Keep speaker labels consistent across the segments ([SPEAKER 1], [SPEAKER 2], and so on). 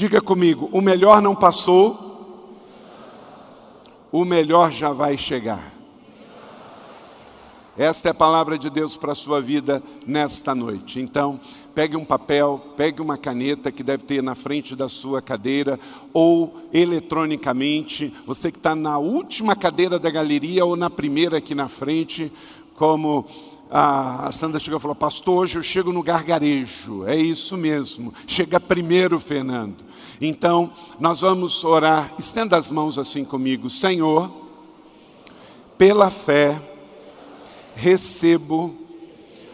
[SPEAKER 1] Diga comigo: o melhor não passou, o melhor já vai chegar. Esta é a palavra de Deus para a sua vida nesta noite. Então, pegue um papel, pegue uma caneta que deve ter na frente da sua cadeira, ou eletronicamente, você que está na última cadeira da galeria ou na primeira aqui na frente, como a Sandra chegou e falou, pastor, hoje eu chego no gargarejo. É isso mesmo, chega primeiro, Fernando. Então, nós vamos orar, estenda as mãos assim comigo, Senhor, pela fé, recebo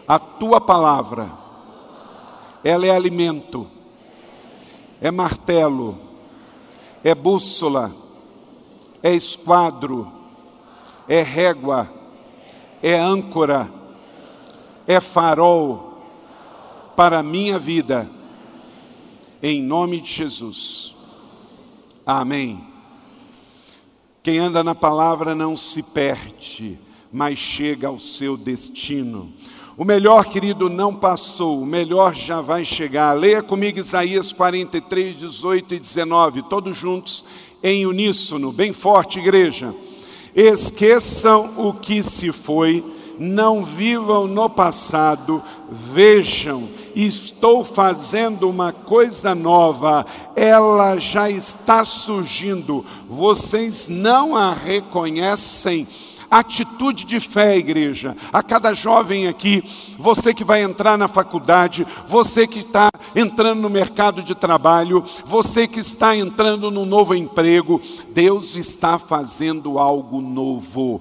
[SPEAKER 1] a tua palavra. Ela é alimento, é martelo, é bússola, é esquadro, é régua, é âncora, é farol para a minha vida. Em nome de Jesus. Amém. Quem anda na palavra não se perde mas chega ao seu destino. O melhor, querido, não passou, o melhor já vai chegar. Leia comigo Isaías 43, 18 e 19, todos juntos em uníssono, bem forte, igreja. Esqueçam o que se foi, não vivam no passado, vejam, estou fazendo uma coisa nova, ela já está surgindo, vocês não a reconhecem atitude de fé, igreja. A cada jovem aqui, você que vai entrar na faculdade, você que está entrando no mercado de trabalho, você que está entrando num novo emprego, Deus está fazendo algo novo.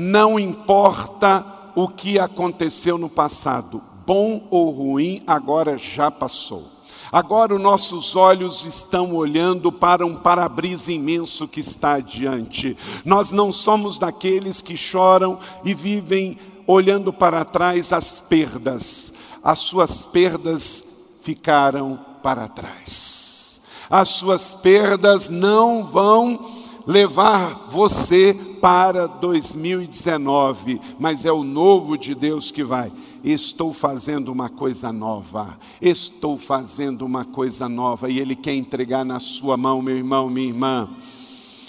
[SPEAKER 1] Não importa o que aconteceu no passado, bom ou ruim, agora já passou. Agora os nossos olhos estão olhando para um para-brisa imenso que está adiante. Nós não somos daqueles que choram e vivem olhando para trás as perdas. As suas perdas ficaram para trás. As suas perdas não vão levar você para 2019, mas é o novo de Deus que vai. Estou fazendo uma coisa nova, estou fazendo uma coisa nova, e Ele quer entregar na sua mão, meu irmão, minha irmã.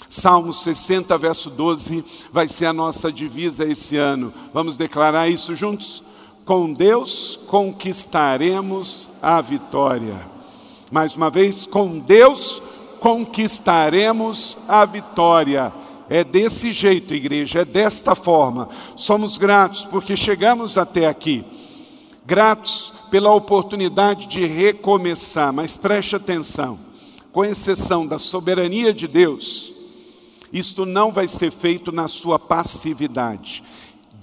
[SPEAKER 1] Salmo 60, verso 12, vai ser a nossa divisa esse ano. Vamos declarar isso juntos? Com Deus conquistaremos a vitória. Mais uma vez, com Deus conquistaremos a vitória. É desse jeito, igreja, é desta forma. Somos gratos porque chegamos até aqui. Gratos pela oportunidade de recomeçar, mas preste atenção, com exceção da soberania de Deus, isto não vai ser feito na sua passividade.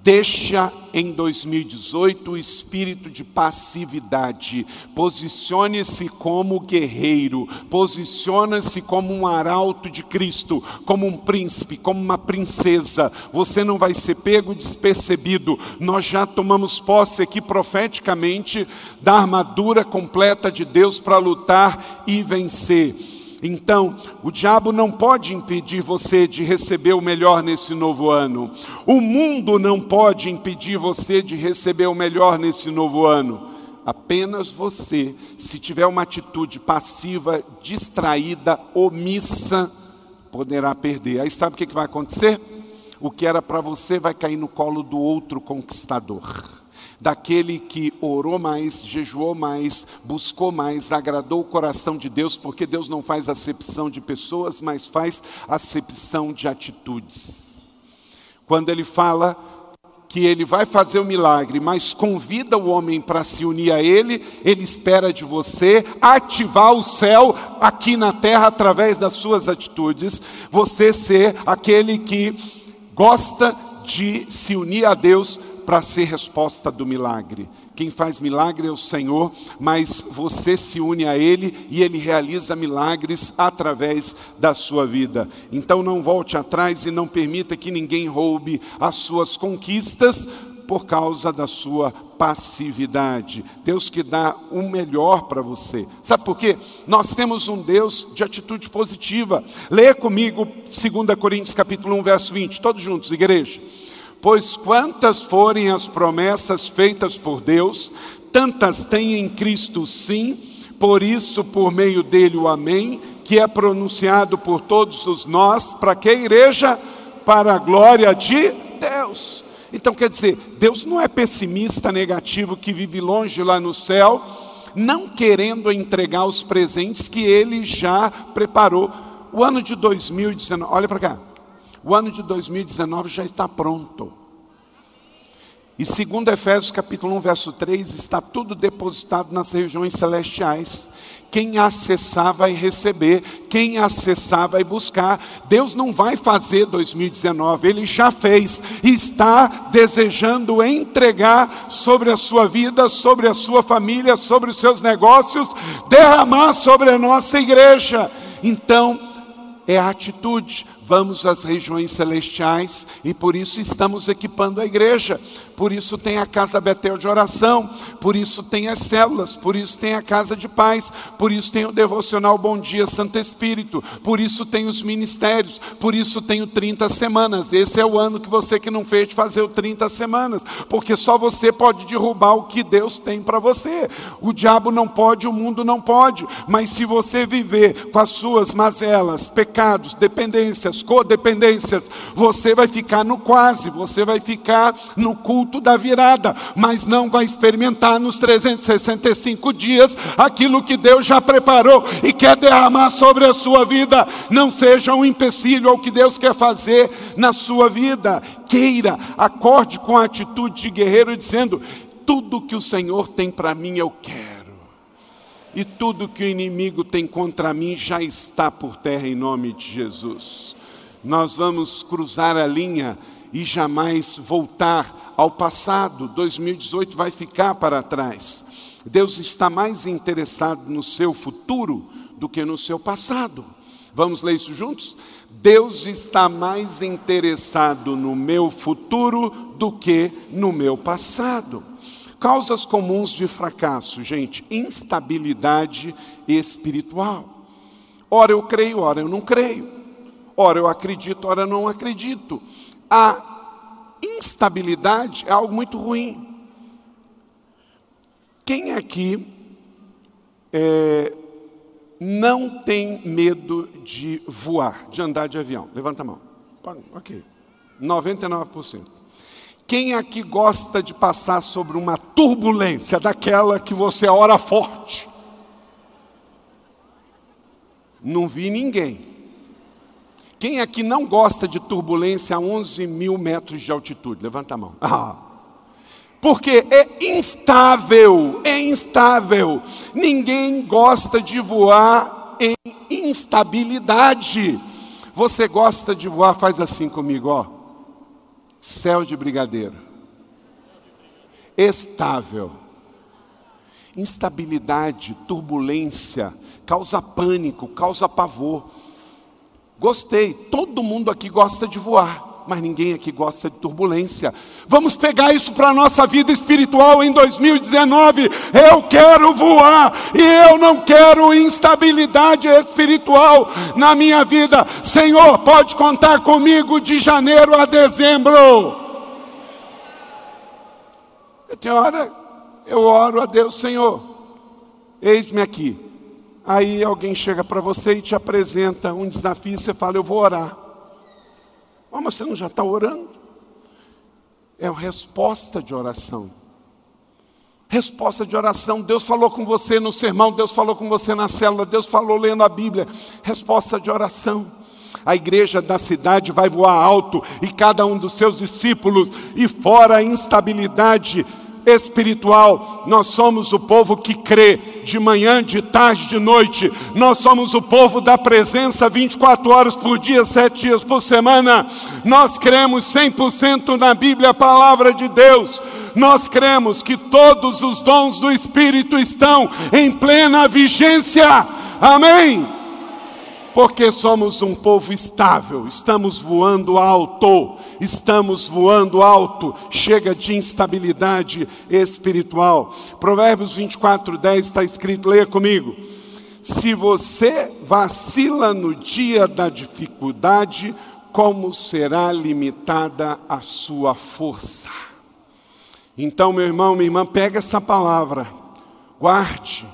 [SPEAKER 1] Deixa em 2018 o espírito de passividade. Posicione-se como guerreiro, posicione-se como um arauto de Cristo, como um príncipe, como uma princesa. Você não vai ser pego despercebido. Nós já tomamos posse aqui profeticamente da armadura completa de Deus para lutar e vencer. Então, o diabo não pode impedir você de receber o melhor nesse novo ano. O mundo não pode impedir você de receber o melhor nesse novo ano. Apenas você, se tiver uma atitude passiva, distraída, omissa, poderá perder. Aí sabe o que vai acontecer? O que era para você vai cair no colo do outro conquistador daquele que orou mais, jejuou mais, buscou mais, agradou o coração de Deus, porque Deus não faz acepção de pessoas, mas faz acepção de atitudes. Quando ele fala que ele vai fazer o milagre, mas convida o homem para se unir a ele, ele espera de você ativar o céu aqui na terra através das suas atitudes, você ser aquele que gosta de se unir a Deus para ser resposta do milagre. Quem faz milagre é o Senhor, mas você se une a Ele e Ele realiza milagres através da sua vida. Então não volte atrás e não permita que ninguém roube as suas conquistas por causa da sua passividade. Deus que dá o melhor para você. Sabe por quê? Nós temos um Deus de atitude positiva. Leia comigo 2 Coríntios capítulo 1, verso 20, todos juntos, igreja. Pois quantas forem as promessas feitas por Deus, tantas tem em Cristo sim, Por isso, por meio dele, o Amém, que é pronunciado por todos os nós, para que a igreja? Para a glória de Deus. Então quer dizer, Deus não é pessimista, negativo, que vive longe lá no céu, não querendo entregar os presentes que ele já preparou. O ano de 2019, olha para cá, o ano de 2019 já está pronto. E segundo Efésios capítulo 1, verso 3, está tudo depositado nas regiões celestiais. Quem acessar vai receber, quem acessar vai buscar. Deus não vai fazer 2019, Ele já fez está desejando entregar sobre a sua vida, sobre a sua família, sobre os seus negócios, derramar sobre a nossa igreja. Então, é a atitude, vamos às regiões celestiais e por isso estamos equipando a igreja. Por isso tem a casa Betel de oração, por isso tem as células, por isso tem a casa de paz, por isso tem o devocional Bom Dia Santo Espírito, por isso tem os ministérios, por isso tem o 30 semanas. Esse é o ano que você que não fez fazer o 30 semanas, porque só você pode derrubar o que Deus tem para você. O diabo não pode, o mundo não pode, mas se você viver com as suas mazelas, pecados, dependências, codependências, você vai ficar no quase, você vai ficar no culto da virada, mas não vai experimentar nos 365 dias aquilo que Deus já preparou e quer derramar sobre a sua vida. Não seja um empecilho ao que Deus quer fazer na sua vida. Queira, acorde com a atitude de guerreiro, dizendo: tudo que o Senhor tem para mim eu quero e tudo que o inimigo tem contra mim já está por terra em nome de Jesus nós vamos cruzar a linha e jamais voltar ao passado. 2018 vai ficar para trás. Deus está mais interessado no seu futuro do que no seu passado. Vamos ler isso juntos? Deus está mais interessado no meu futuro do que no meu passado. Causas comuns de fracasso, gente: instabilidade espiritual. Ora eu creio, ora eu não creio. Ora eu acredito, ora não acredito. A instabilidade é algo muito ruim. Quem aqui é, não tem medo de voar, de andar de avião? Levanta a mão. Ok. 99%. Quem aqui gosta de passar sobre uma turbulência, daquela que você ora forte? Não vi ninguém. Quem aqui não gosta de turbulência a 11 mil metros de altitude? Levanta a mão. Ah. Porque é instável, é instável. Ninguém gosta de voar em instabilidade. Você gosta de voar, faz assim comigo, ó. Céu de brigadeiro. Estável. Instabilidade, turbulência, causa pânico, causa pavor. Gostei, todo mundo aqui gosta de voar, mas ninguém aqui gosta de turbulência. Vamos pegar isso para a nossa vida espiritual em 2019. Eu quero voar e eu não quero instabilidade espiritual na minha vida. Senhor, pode contar comigo de janeiro a dezembro. Tem hora eu oro a Deus, Senhor, eis-me aqui Aí alguém chega para você e te apresenta um desafio e você fala, eu vou orar. Mas você não já está orando? É uma resposta de oração. Resposta de oração. Deus falou com você no sermão, Deus falou com você na célula, Deus falou lendo a Bíblia. Resposta de oração. A igreja da cidade vai voar alto e cada um dos seus discípulos, e fora a instabilidade espiritual. Nós somos o povo que crê de manhã, de tarde, de noite. Nós somos o povo da presença 24 horas por dia, 7 dias por semana. Nós cremos 100% na Bíblia, a palavra de Deus. Nós cremos que todos os dons do Espírito estão em plena vigência. Amém porque somos um povo estável, estamos voando alto estamos voando alto, chega de instabilidade espiritual. Provérbios 24, 10 está escrito, leia comigo. Se você vacila no dia da dificuldade, como será limitada a sua força? Então, meu irmão, minha irmã, pega essa palavra, guarde,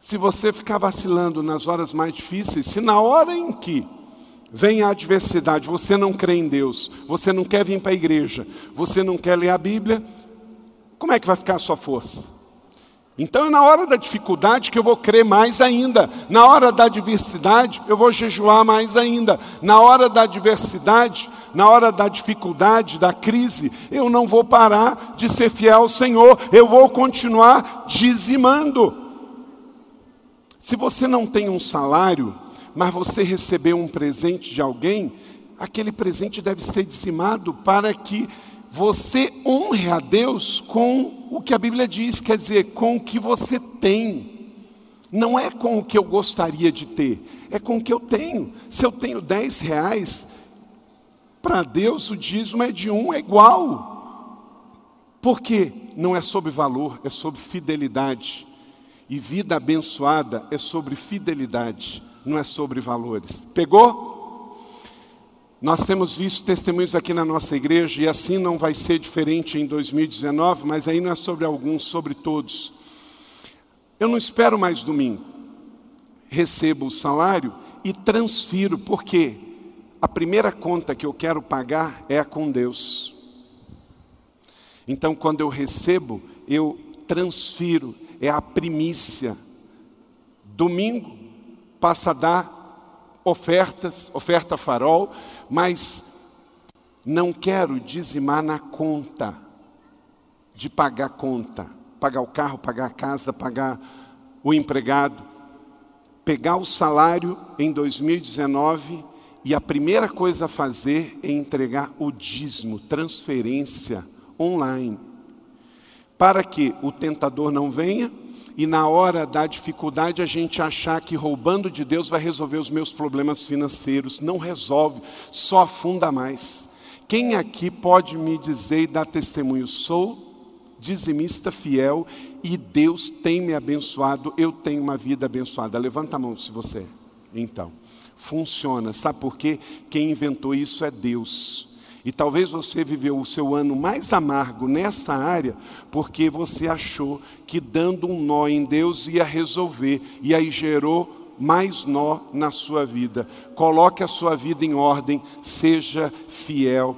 [SPEAKER 1] Se você ficar vacilando nas horas mais difíceis, se na hora em que vem a adversidade, você não crê em Deus, você não quer vir para a igreja, você não quer ler a Bíblia, como é que vai ficar a sua força? Então é na hora da dificuldade que eu vou crer mais ainda. Na hora da adversidade, eu vou jejuar mais ainda. Na hora da adversidade, na hora da dificuldade, da crise, eu não vou parar de ser fiel ao Senhor, eu vou continuar dizimando. Se você não tem um salário, mas você recebeu um presente de alguém, aquele presente deve ser dizimado para que você honre a Deus com o que a Bíblia diz, quer dizer, com o que você tem. Não é com o que eu gostaria de ter, é com o que eu tenho. Se eu tenho 10 reais, para Deus o dízimo é de um, é igual. Porque não é sobre valor, é sobre fidelidade. E vida abençoada é sobre fidelidade, não é sobre valores. Pegou? Nós temos visto testemunhos aqui na nossa igreja, e assim não vai ser diferente em 2019, mas aí não é sobre alguns, sobre todos. Eu não espero mais domingo. Recebo o salário e transfiro, porque a primeira conta que eu quero pagar é a com Deus. Então, quando eu recebo, eu transfiro, é a primícia. Domingo passa a dar ofertas, oferta farol, mas não quero dizimar na conta, de pagar conta, pagar o carro, pagar a casa, pagar o empregado, pegar o salário em 2019 e a primeira coisa a fazer é entregar o dízimo, transferência online, para que o tentador não venha e na hora da dificuldade a gente achar que roubando de Deus vai resolver os meus problemas financeiros. Não resolve, só afunda mais. Quem aqui pode me dizer e dar testemunho? Sou dizimista fiel e Deus tem me abençoado, eu tenho uma vida abençoada. Levanta a mão se você. É. Então, funciona. Sabe por quê? Quem inventou isso é Deus. E talvez você viveu o seu ano mais amargo nessa área, porque você achou que dando um nó em Deus ia resolver, e aí gerou mais nó na sua vida. Coloque a sua vida em ordem, seja fiel.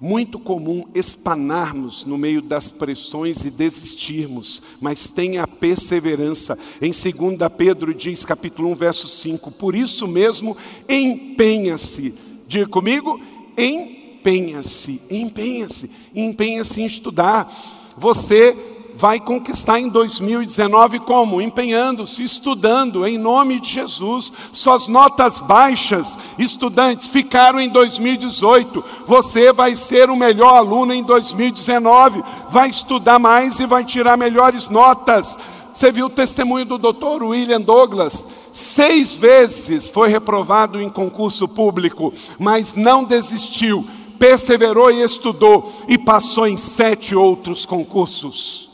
[SPEAKER 1] Muito comum espanarmos no meio das pressões e desistirmos, mas tenha perseverança. Em 2 Pedro diz, capítulo 1, verso 5: Por isso mesmo, empenha-se. Diga comigo, empenha-se, empenha-se, empenha-se em estudar. Você vai conquistar em 2019 como? Empenhando-se, estudando, em nome de Jesus. Suas notas baixas, estudantes, ficaram em 2018. Você vai ser o melhor aluno em 2019. Vai estudar mais e vai tirar melhores notas. Você viu o testemunho do doutor William Douglas? Seis vezes foi reprovado em concurso público, mas não desistiu, perseverou e estudou e passou em sete outros concursos.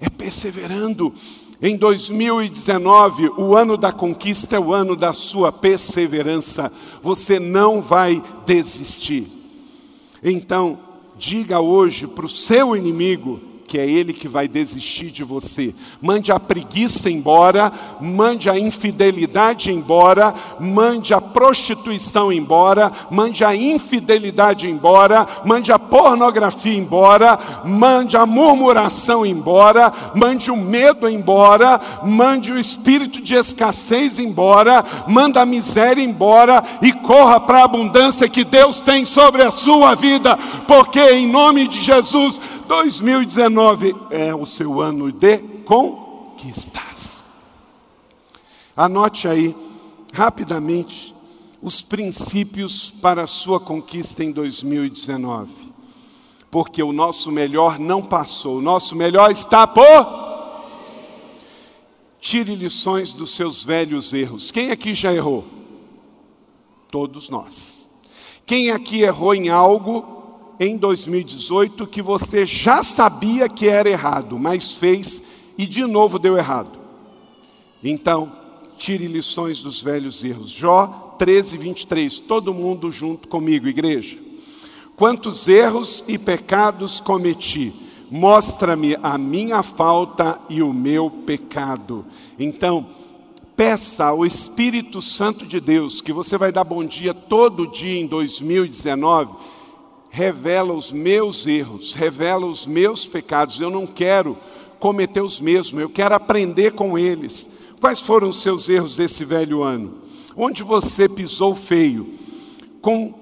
[SPEAKER 1] É perseverando. Em 2019, o ano da conquista é o ano da sua perseverança. Você não vai desistir. Então, diga hoje para o seu inimigo: que é Ele que vai desistir de você. Mande a preguiça embora, mande a infidelidade embora, mande a prostituição embora, mande a infidelidade embora, mande a pornografia embora, mande a murmuração embora, mande o medo embora, mande o espírito de escassez embora, manda a miséria embora e corra para a abundância que Deus tem sobre a sua vida, porque em nome de Jesus 2019 é o seu ano de conquistas. Anote aí, rapidamente, os princípios para a sua conquista em 2019. Porque o nosso melhor não passou, o nosso melhor está por. Tire lições dos seus velhos erros. Quem aqui já errou? Todos nós. Quem aqui errou em algo em 2018 que você já sabia que era errado, mas fez e de novo deu errado. Então, tire lições dos velhos erros. Jó 13, 23. Todo mundo junto comigo, igreja. Quantos erros e pecados cometi, mostra-me a minha falta e o meu pecado. Então, peça ao Espírito Santo de Deus, que você vai dar bom dia todo dia em 2019, revela os meus erros, revela os meus pecados. Eu não quero cometer os mesmos, eu quero aprender com eles. Quais foram os seus erros desse velho ano? Onde você pisou feio? Com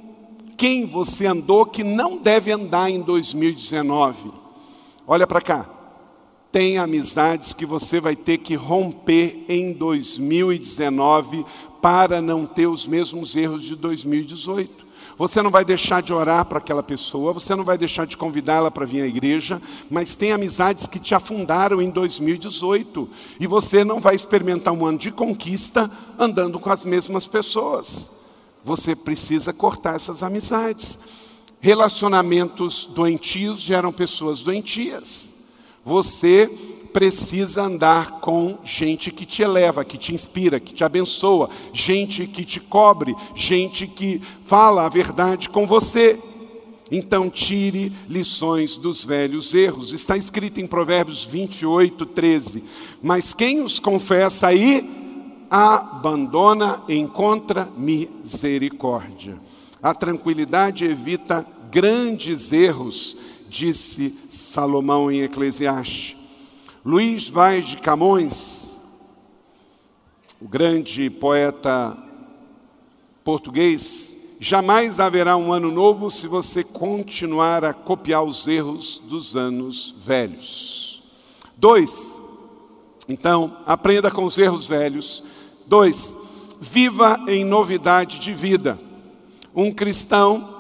[SPEAKER 1] quem você andou que não deve andar em 2019? Olha para cá. Tem amizades que você vai ter que romper em 2019 para não ter os mesmos erros de 2018. Você não vai deixar de orar para aquela pessoa, você não vai deixar de convidá-la para vir à igreja, mas tem amizades que te afundaram em 2018 e você não vai experimentar um ano de conquista andando com as mesmas pessoas. Você precisa cortar essas amizades. Relacionamentos doentios geram pessoas doentias. Você precisa andar com gente que te eleva, que te inspira, que te abençoa, gente que te cobre, gente que fala a verdade com você. Então tire lições dos velhos erros. Está escrito em Provérbios 28, 13. Mas quem os confessa aí, abandona, encontra misericórdia. A tranquilidade evita grandes erros, disse Salomão em Eclesiastes. Luiz Vaz de Camões, o grande poeta português, jamais haverá um ano novo se você continuar a copiar os erros dos anos velhos. Dois, então, aprenda com os erros velhos. Dois, viva em novidade de vida. Um cristão,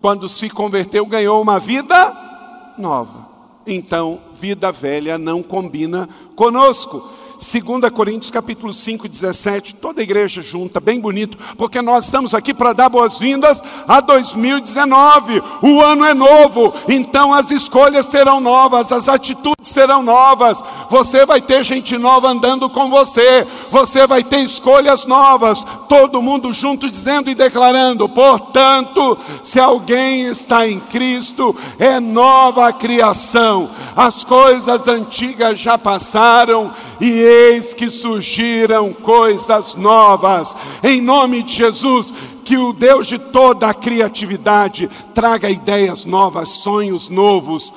[SPEAKER 1] quando se converteu, ganhou uma vida nova então vida velha não combina conosco. 2 Coríntios capítulo 5, 17, toda a igreja junta, bem bonito, porque nós estamos aqui para dar boas-vindas a 2019. O ano é novo, então as escolhas serão novas, as atitudes serão novas. Você vai ter gente nova andando com você, você vai ter escolhas novas, todo mundo junto dizendo e declarando. Portanto, se alguém está em Cristo, é nova a criação. As coisas antigas já passaram e eis que surgiram coisas novas. Em nome de Jesus, que o Deus de toda a criatividade traga ideias novas, sonhos novos,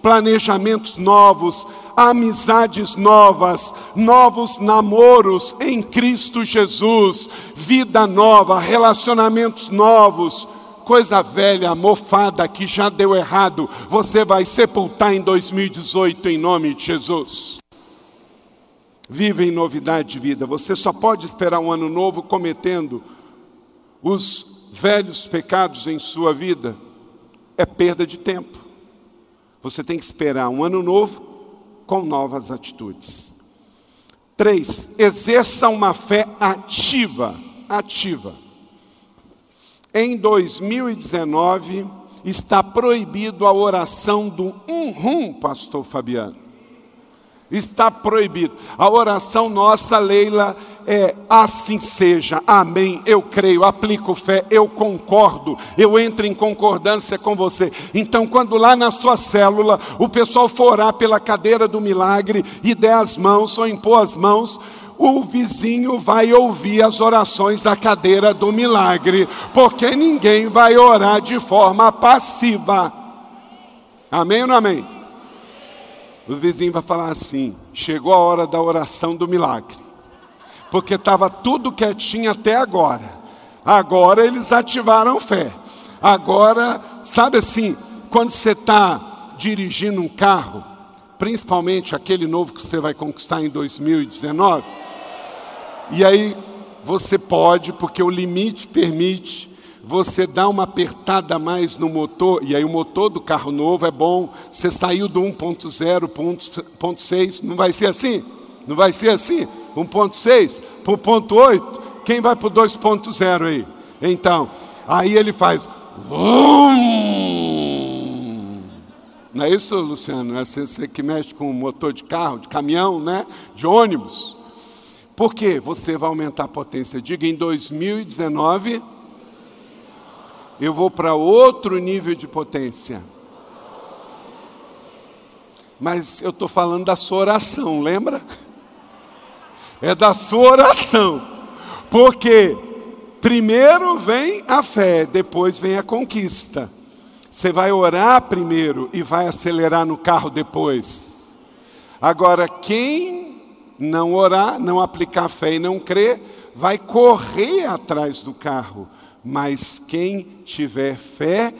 [SPEAKER 1] planejamentos novos, amizades novas, novos namoros em Cristo Jesus, vida nova, relacionamentos novos. Coisa velha, mofada que já deu errado, você vai sepultar em 2018 em nome de Jesus. Vive em novidade de vida. Você só pode esperar um ano novo cometendo os velhos pecados em sua vida. É perda de tempo. Você tem que esperar um ano novo com novas atitudes. Três, exerça uma fé ativa. Ativa. Em 2019 está proibido a oração do um rum, pastor Fabiano. Está proibido. A oração nossa, Leila, é assim seja, amém. Eu creio, aplico fé, eu concordo, eu entro em concordância com você. Então, quando lá na sua célula o pessoal for orar pela cadeira do milagre e der as mãos ou impor as mãos, o vizinho vai ouvir as orações da cadeira do milagre, porque ninguém vai orar de forma passiva. Amém ou não amém? O vizinho vai falar assim: chegou a hora da oração do milagre, porque estava tudo quietinho até agora. Agora eles ativaram fé. Agora, sabe assim, quando você está dirigindo um carro, principalmente aquele novo que você vai conquistar em 2019, e aí você pode, porque o limite permite, você dá uma apertada mais no motor, e aí o motor do carro novo é bom, você saiu do 1.0 para 1.6, não vai ser assim? Não vai ser assim? 1.6 para o 1.8, quem vai para o 2.0 aí? Então, aí ele faz. Não é isso, Luciano? É você que mexe com motor de carro, de caminhão, né? De ônibus. Por quê? Você vai aumentar a potência. Diga em 2019 eu vou para outro nível de potência. Mas eu estou falando da sua oração, lembra? É da sua oração. Porque primeiro vem a fé, depois vem a conquista. Você vai orar primeiro e vai acelerar no carro depois. Agora, quem não orar, não aplicar fé e não crer, vai correr atrás do carro. Mas quem tiver fé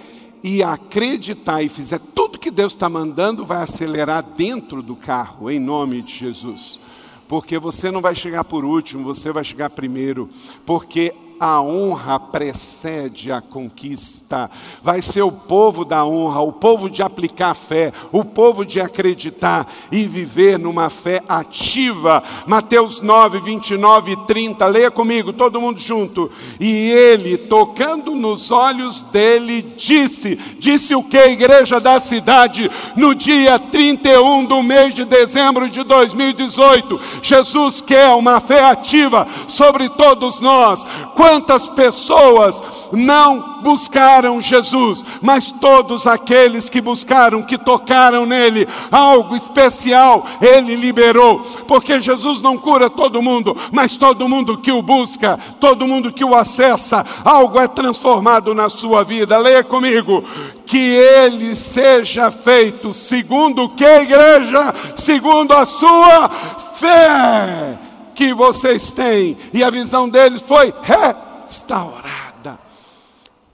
[SPEAKER 1] e acreditar e fizer tudo que Deus está mandando, vai acelerar dentro do carro, em nome de Jesus. Porque você não vai chegar por último, você vai chegar primeiro. Porque a honra precede a conquista. Vai ser o povo da honra, o povo de aplicar fé, o povo de acreditar e viver numa fé ativa. Mateus 9, 29 e 30. Leia comigo, todo mundo junto. E ele, tocando nos olhos dele, disse: Disse o que, igreja da cidade, no dia 31 do mês de dezembro de 2018. Jesus quer uma fé ativa sobre todos nós. Quantas pessoas não buscaram Jesus, mas todos aqueles que buscaram, que tocaram nele, algo especial, ele liberou, porque Jesus não cura todo mundo, mas todo mundo que o busca, todo mundo que o acessa, algo é transformado na sua vida. Leia comigo: que ele seja feito segundo que, igreja? Segundo a sua fé que vocês têm. E a visão deles foi restaurada.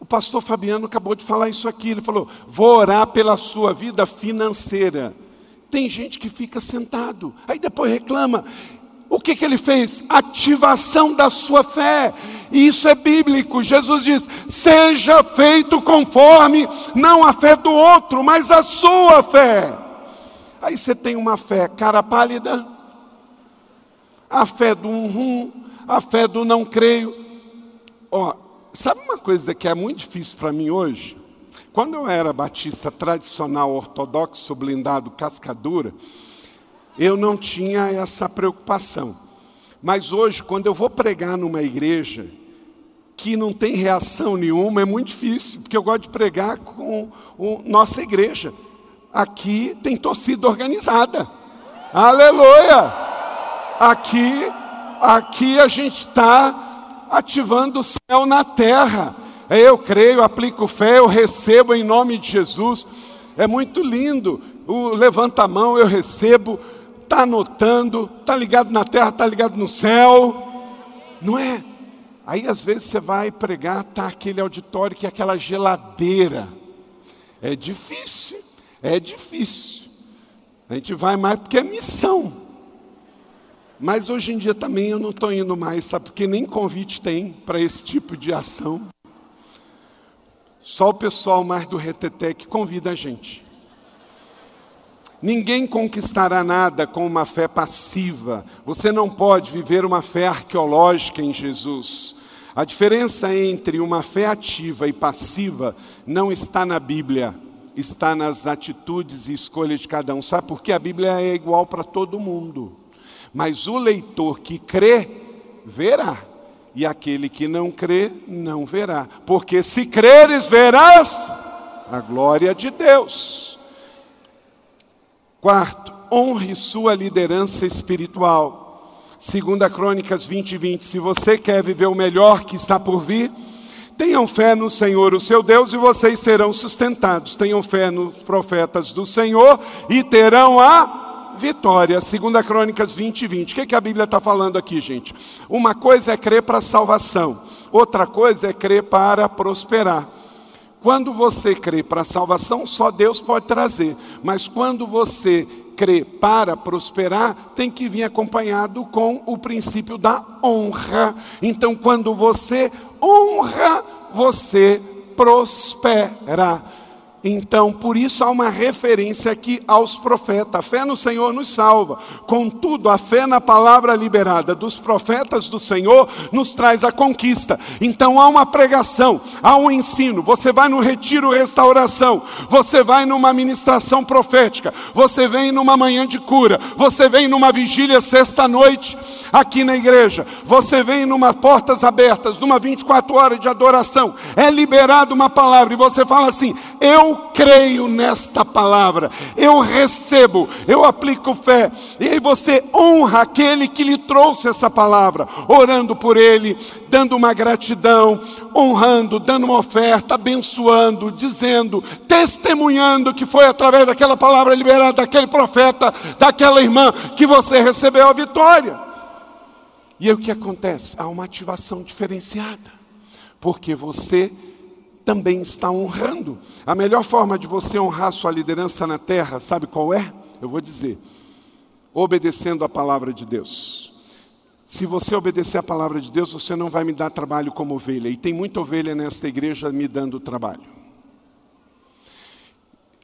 [SPEAKER 1] O pastor Fabiano acabou de falar isso aqui. Ele falou: Vou orar pela sua vida financeira. Tem gente que fica sentado, aí depois reclama. O que, que ele fez? Ativação da sua fé. E isso é bíblico. Jesus diz: seja feito conforme, não a fé do outro, mas a sua fé. Aí você tem uma fé cara pálida, a fé do um a fé do não creio. Ó, sabe uma coisa que é muito difícil para mim hoje? Quando eu era batista tradicional, ortodoxo, blindado, cascadura, eu não tinha essa preocupação. Mas hoje, quando eu vou pregar numa igreja que não tem reação nenhuma, é muito difícil, porque eu gosto de pregar com a nossa igreja. Aqui tem torcida organizada. Aleluia! Aqui, aqui a gente está ativando o céu na terra. Eu creio, aplico fé, eu recebo em nome de Jesus. É muito lindo. O levanta a mão, eu recebo. Está anotando, está ligado na terra, está ligado no céu. Não é? Aí às vezes você vai pregar, está aquele auditório que é aquela geladeira. É difícil, é difícil. A gente vai mais porque é missão. Mas hoje em dia também eu não estou indo mais, sabe? Porque nem convite tem para esse tipo de ação. Só o pessoal mais do reteté que convida a gente. Ninguém conquistará nada com uma fé passiva. Você não pode viver uma fé arqueológica em Jesus. A diferença entre uma fé ativa e passiva não está na Bíblia, está nas atitudes e escolhas de cada um. Sabe por que a Bíblia é igual para todo mundo? Mas o leitor que crê, verá. E aquele que não crê, não verá. Porque se creres, verás a glória de Deus. Quarto, honre sua liderança espiritual. Segunda Crônicas 20, 20. Se você quer viver o melhor que está por vir, tenham fé no Senhor, o seu Deus, e vocês serão sustentados. Tenham fé nos profetas do Senhor e terão a vitória. Segunda Crônicas 20, 20. O que, é que a Bíblia está falando aqui, gente? Uma coisa é crer para salvação, outra coisa é crer para prosperar. Quando você crê para salvação, só Deus pode trazer. Mas quando você crê para prosperar, tem que vir acompanhado com o princípio da honra. Então, quando você honra, você prospera. Então, por isso há uma referência aqui aos profetas. A fé no Senhor nos salva. Contudo, a fé na palavra liberada dos profetas do Senhor nos traz a conquista. Então há uma pregação, há um ensino. Você vai no retiro restauração, você vai numa ministração profética, você vem numa manhã de cura, você vem numa vigília sexta-noite aqui na igreja, você vem numa portas abertas, numa 24 horas de adoração. É liberada uma palavra e você fala assim: eu creio nesta palavra, eu recebo, eu aplico fé. E aí você honra aquele que lhe trouxe essa palavra, orando por ele, dando uma gratidão, honrando, dando uma oferta, abençoando, dizendo, testemunhando que foi através daquela palavra liberada daquele profeta, daquela irmã que você recebeu a vitória. E aí o que acontece? Há uma ativação diferenciada, porque você também está honrando. A melhor forma de você honrar sua liderança na terra, sabe qual é? Eu vou dizer: obedecendo a palavra de Deus. Se você obedecer a palavra de Deus, você não vai me dar trabalho como ovelha. E tem muita ovelha nesta igreja me dando trabalho.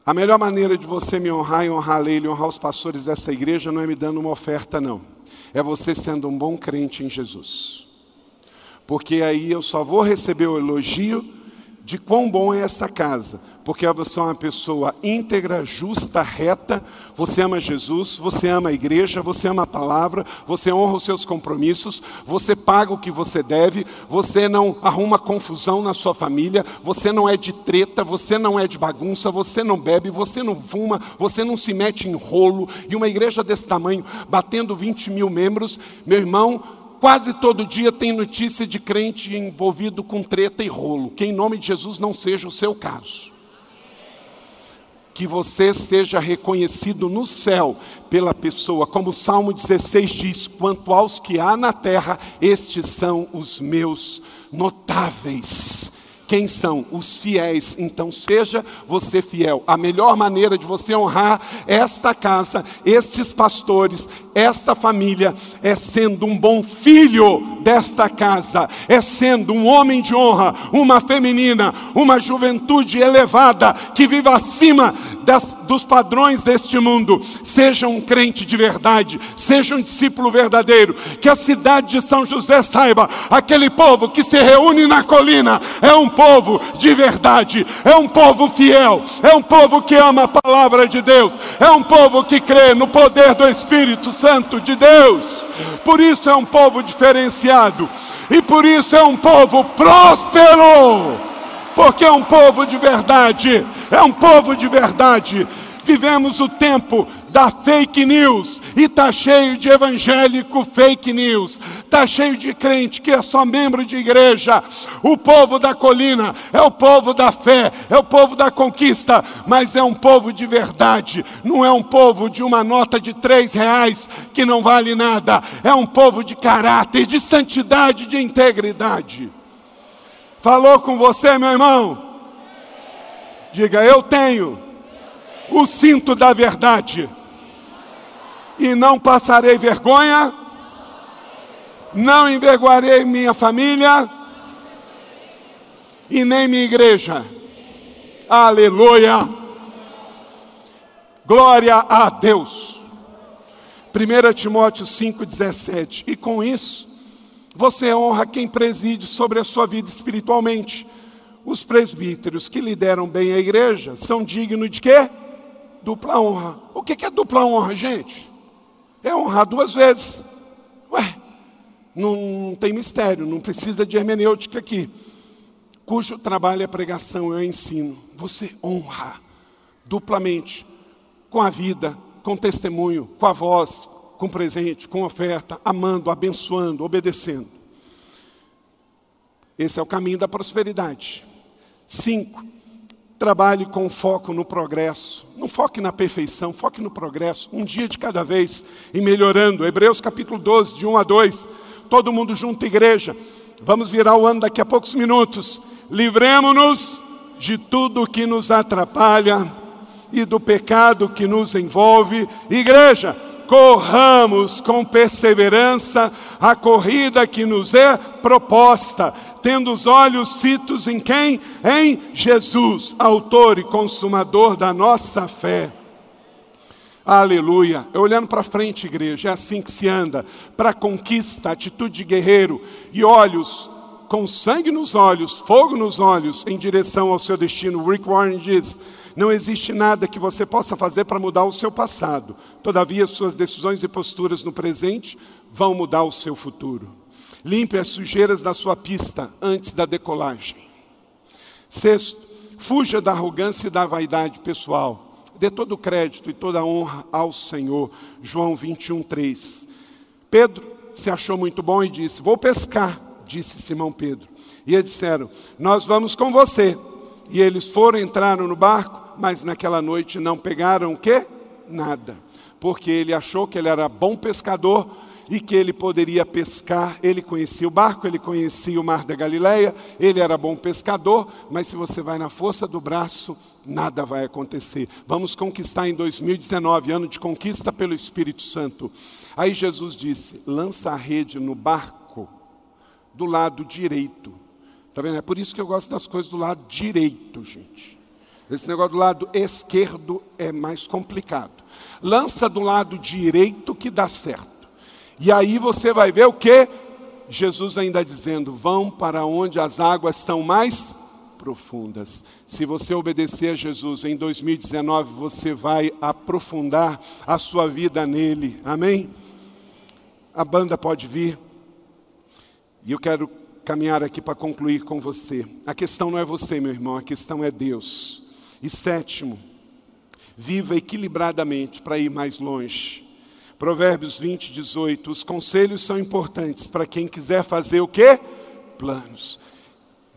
[SPEAKER 1] A melhor maneira de você me honrar e honrar a lei e honrar os pastores desta igreja não é me dando uma oferta, não. É você sendo um bom crente em Jesus. Porque aí eu só vou receber o elogio de quão bom é essa casa, porque você é uma pessoa íntegra, justa, reta, você ama Jesus, você ama a igreja, você ama a palavra, você honra os seus compromissos, você paga o que você deve, você não arruma confusão na sua família, você não é de treta, você não é de bagunça, você não bebe, você não fuma, você não se mete em rolo, e uma igreja desse tamanho, batendo 20 mil membros, meu irmão, Quase todo dia tem notícia de crente envolvido com treta e rolo. Que em nome de Jesus não seja o seu caso. Que você seja reconhecido no céu pela pessoa, como o Salmo 16 diz: quanto aos que há na terra, estes são os meus notáveis. Quem são? Os fiéis. Então, seja você fiel. A melhor maneira de você honrar esta casa, estes pastores, esta família, é sendo um bom filho desta casa, é sendo um homem de honra, uma feminina, uma juventude elevada que viva acima das, dos padrões deste mundo. Seja um crente de verdade, seja um discípulo verdadeiro. Que a cidade de São José saiba: aquele povo que se reúne na colina é um povo de verdade, é um povo fiel, é um povo que ama a palavra de Deus, é um povo que crê no poder do Espírito Santo de Deus. Por isso é um povo diferenciado e por isso é um povo próspero, porque é um povo de verdade, é um povo de verdade. Vivemos o tempo da fake news e tá cheio de evangélico fake news, tá cheio de crente que é só membro de igreja. O povo da colina é o povo da fé, é o povo da conquista, mas é um povo de verdade, não é um povo de uma nota de três reais que não vale nada, é um povo de caráter, de santidade, de integridade. Falou com você, meu irmão? Diga, eu tenho o cinto da verdade e não passarei vergonha, não envergonharei minha família e nem minha igreja. Aleluia! Glória a Deus. 1 Timóteo 5,17. E com isso, você honra quem preside sobre a sua vida espiritualmente. Os presbíteros que lideram bem a igreja são dignos de quê? Dupla honra. O que é dupla honra, gente? É honrar duas vezes. Ué, não tem mistério, não precisa de hermenêutica aqui. Cujo trabalho é pregação, eu ensino. Você honra duplamente, com a vida, com testemunho, com a voz, com presente, com oferta, amando, abençoando, obedecendo. Esse é o caminho da prosperidade. Cinco, Trabalhe com foco no progresso. Não foque na perfeição, foque no progresso. Um dia de cada vez e melhorando. Hebreus capítulo 12, de 1 a 2. Todo mundo junto, igreja. Vamos virar o ano daqui a poucos minutos. Livremos-nos de tudo que nos atrapalha e do pecado que nos envolve. Igreja, corramos com perseverança a corrida que nos é proposta tendo os olhos fitos em quem? Em Jesus, autor e consumador da nossa fé. Aleluia. É olhando para frente, igreja, é assim que se anda. Para conquista, atitude de guerreiro e olhos, com sangue nos olhos, fogo nos olhos, em direção ao seu destino. Rick Warren diz: não existe nada que você possa fazer para mudar o seu passado. Todavia, suas decisões e posturas no presente vão mudar o seu futuro. Limpe as sujeiras da sua pista antes da decolagem. Sexto, Fuja da arrogância e da vaidade pessoal. Dê todo o crédito e toda a honra ao Senhor. João 21, 3. Pedro se achou muito bom e disse: Vou pescar, disse Simão Pedro. E eles disseram: Nós vamos com você. E eles foram, entraram no barco, mas naquela noite não pegaram o quê? Nada. Porque ele achou que ele era bom pescador e que ele poderia pescar. Ele conhecia o barco, ele conhecia o mar da Galileia, ele era bom pescador, mas se você vai na força do braço, nada vai acontecer. Vamos conquistar em 2019, ano de conquista pelo Espírito Santo. Aí Jesus disse: lança a rede no barco do lado direito. Está vendo? É por isso que eu gosto das coisas do lado direito, gente. Esse negócio do lado esquerdo é mais complicado. Lança do lado direito que dá certo. E aí você vai ver o que? Jesus ainda dizendo: vão para onde as águas estão mais profundas. Se você obedecer a Jesus em 2019, você vai aprofundar a sua vida nele. Amém? A banda pode vir. E eu quero caminhar aqui para concluir com você. A questão não é você, meu irmão, a questão é Deus. E sétimo, viva equilibradamente para ir mais longe. Provérbios 20, 18. Os conselhos são importantes para quem quiser fazer o quê? Planos.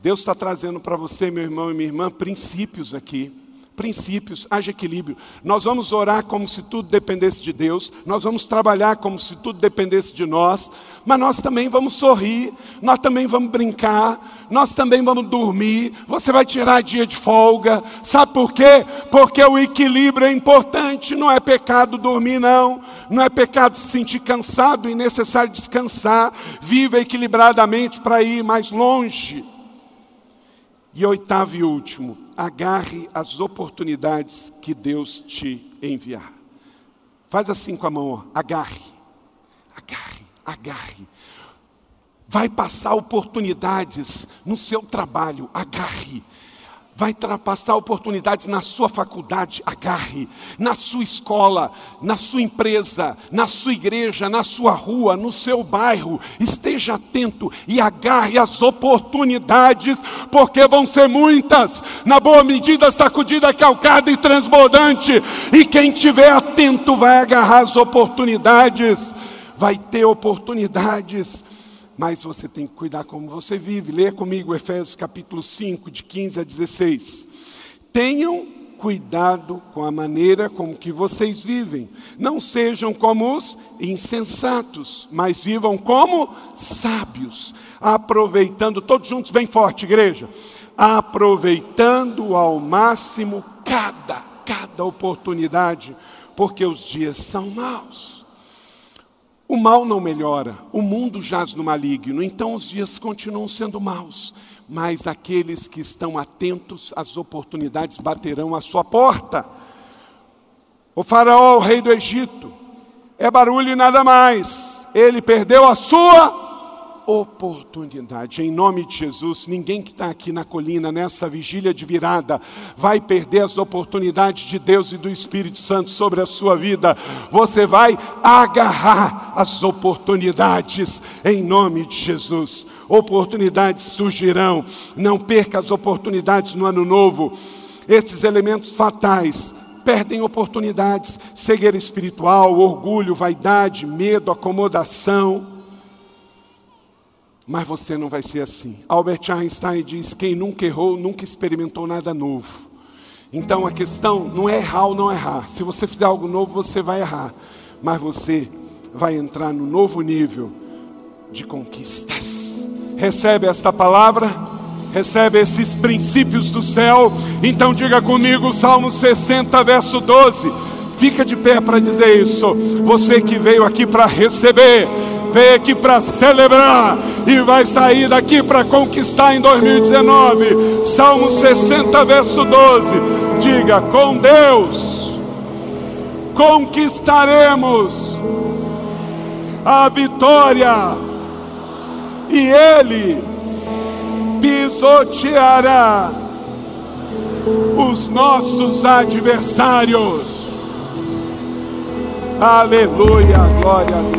[SPEAKER 1] Deus está trazendo para você, meu irmão e minha irmã, princípios aqui. Princípios, haja equilíbrio. Nós vamos orar como se tudo dependesse de Deus, nós vamos trabalhar como se tudo dependesse de nós, mas nós também vamos sorrir, nós também vamos brincar, nós também vamos dormir. Você vai tirar dia de folga, sabe por quê? Porque o equilíbrio é importante, não é pecado dormir, não não é pecado se sentir cansado e necessário descansar. Viva equilibradamente para ir mais longe. E oitavo e último, agarre as oportunidades que Deus te enviar. Faz assim com a mão, ó. agarre, agarre, agarre. Vai passar oportunidades no seu trabalho, agarre vai passar oportunidades na sua faculdade, agarre, na sua escola, na sua empresa, na sua igreja, na sua rua, no seu bairro. Esteja atento e agarre as oportunidades, porque vão ser muitas, na boa medida, sacudida, calcada e transbordante. E quem tiver atento vai agarrar as oportunidades, vai ter oportunidades mas você tem que cuidar como você vive. Leia comigo Efésios capítulo 5, de 15 a 16. Tenham cuidado com a maneira como que vocês vivem. Não sejam como os insensatos, mas vivam como sábios, aproveitando, todos juntos bem forte, igreja, aproveitando ao máximo cada, cada oportunidade, porque os dias são maus. O mal não melhora, o mundo jaz no maligno, então os dias continuam sendo maus, mas aqueles que estão atentos às oportunidades baterão à sua porta. O faraó, o rei do Egito, é barulho e nada mais, ele perdeu a sua oportunidade. Em nome de Jesus, ninguém que está aqui na colina, nessa vigília de virada, vai perder as oportunidades de Deus e do Espírito Santo sobre a sua vida. Você vai agarrar as oportunidades em nome de Jesus. Oportunidades surgirão. Não perca as oportunidades no ano novo. Esses elementos fatais perdem oportunidades, cegueira espiritual, orgulho, vaidade, medo, acomodação mas você não vai ser assim. Albert Einstein diz: quem nunca errou, nunca experimentou nada novo. Então a questão não é errar ou não errar. Se você fizer algo novo, você vai errar. Mas você vai entrar no novo nível de conquistas. Recebe esta palavra? Recebe esses princípios do céu? Então diga comigo, Salmo 60, verso 12. Fica de pé para dizer isso. Você que veio aqui para receber veio aqui para celebrar e vai sair daqui para conquistar em 2019. Salmo 60, verso 12. Diga: com Deus conquistaremos a vitória, e Ele pisoteará os nossos adversários. Aleluia, glória a Deus.